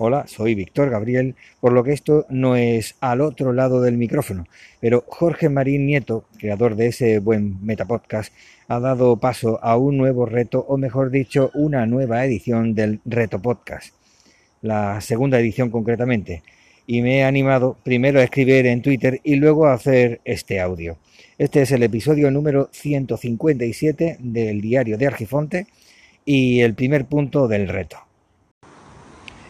Hola, soy Víctor Gabriel, por lo que esto no es al otro lado del micrófono, pero Jorge Marín Nieto, creador de ese buen metapodcast, ha dado paso a un nuevo reto, o mejor dicho, una nueva edición del Reto Podcast, la segunda edición concretamente, y me he animado primero a escribir en Twitter y luego a hacer este audio. Este es el episodio número 157 del diario de Argifonte y el primer punto del reto.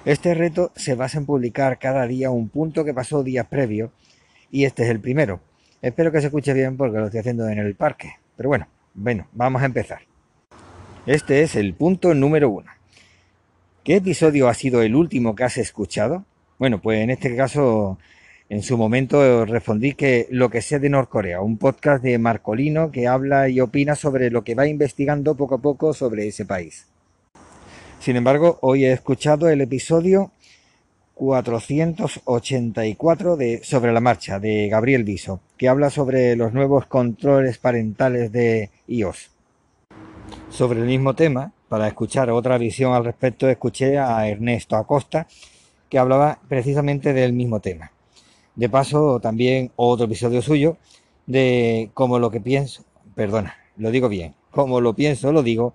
Este reto se basa en publicar cada día un punto que pasó días previos y este es el primero. Espero que se escuche bien porque lo estoy haciendo en el parque. Pero bueno, bueno, vamos a empezar. Este es el punto número uno. ¿Qué episodio ha sido el último que has escuchado? Bueno, pues en este caso, en su momento respondí que lo que sé de Norcorea, un podcast de Marcolino que habla y opina sobre lo que va investigando poco a poco sobre ese país. Sin embargo, hoy he escuchado el episodio 484 de Sobre la Marcha de Gabriel Viso, que habla sobre los nuevos controles parentales de iOS. Sobre el mismo tema, para escuchar otra visión al respecto, escuché a Ernesto Acosta, que hablaba precisamente del mismo tema. De paso, también otro episodio suyo de cómo lo que pienso, perdona, lo digo bien, como lo pienso, lo digo,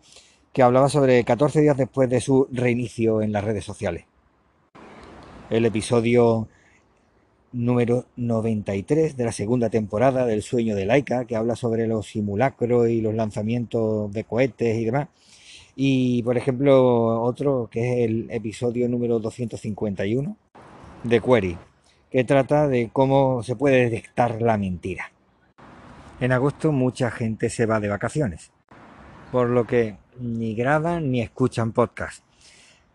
que hablaba sobre 14 días después de su reinicio en las redes sociales. El episodio número 93 de la segunda temporada del Sueño de Laika, que habla sobre los simulacros y los lanzamientos de cohetes y demás. Y, por ejemplo, otro que es el episodio número 251 de Query, que trata de cómo se puede detectar la mentira. En agosto mucha gente se va de vacaciones, por lo que ni graban ni escuchan podcast.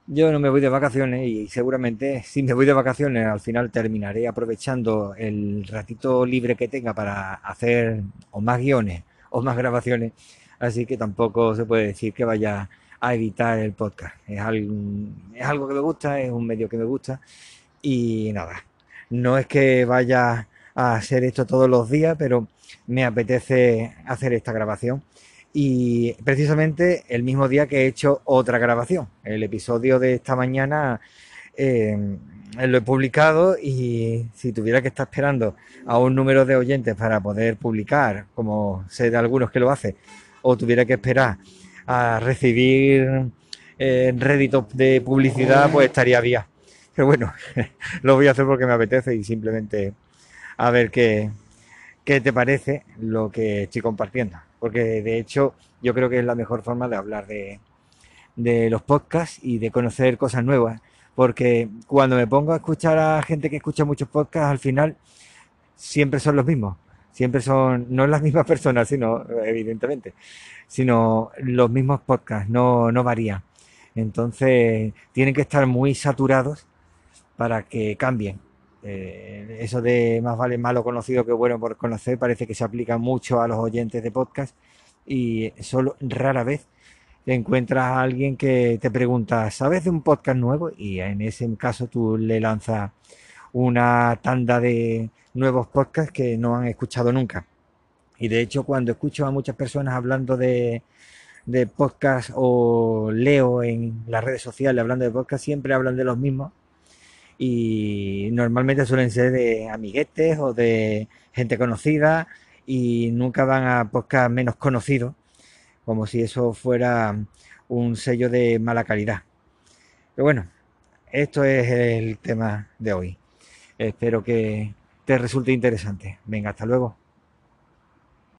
Yo no me voy de vacaciones y seguramente si me voy de vacaciones al final terminaré aprovechando el ratito libre que tenga para hacer o más guiones o más grabaciones. Así que tampoco se puede decir que vaya a evitar el podcast. Es algo, es algo que me gusta, es un medio que me gusta y nada. No es que vaya a hacer esto todos los días, pero me apetece hacer esta grabación y precisamente el mismo día que he hecho otra grabación. El episodio de esta mañana em, lo he publicado y si tuviera que estar esperando a un número de oyentes para poder publicar, como sé de algunos que lo hacen, o tuviera que esperar a recibir eh, réditos de publicidad, pues estaría bien. Pero bueno, lo voy a hacer porque me apetece y simplemente a ver qué, qué te parece lo que estoy compartiendo porque de hecho yo creo que es la mejor forma de hablar de, los podcasts y de conocer cosas nuevas, porque cuando me pongo a escuchar a gente que escucha muchos podcasts, al final siempre son los mismos, siempre son, no las mismas personas, sino, evidentemente, sino los mismos podcasts, no, no varían. Entonces, tienen que estar muy saturados para que cambien. Eh, eso de más vale malo conocido que bueno por conocer parece que se aplica mucho a los oyentes de podcast y solo rara vez encuentras a alguien que te pregunta, ¿sabes de un podcast nuevo? Y en ese caso tú le lanzas una tanda de nuevos podcasts que no han escuchado nunca. Y de hecho cuando escucho a muchas personas hablando de, de podcast o leo en las redes sociales hablando de podcast, siempre hablan de los mismos y normalmente suelen ser de amiguetes o de gente conocida y nunca van a podcast menos conocidos, como si eso fuera un sello de mala calidad. Pero bueno, esto es el tema de hoy. Espero que te resulte interesante. Venga, hasta luego.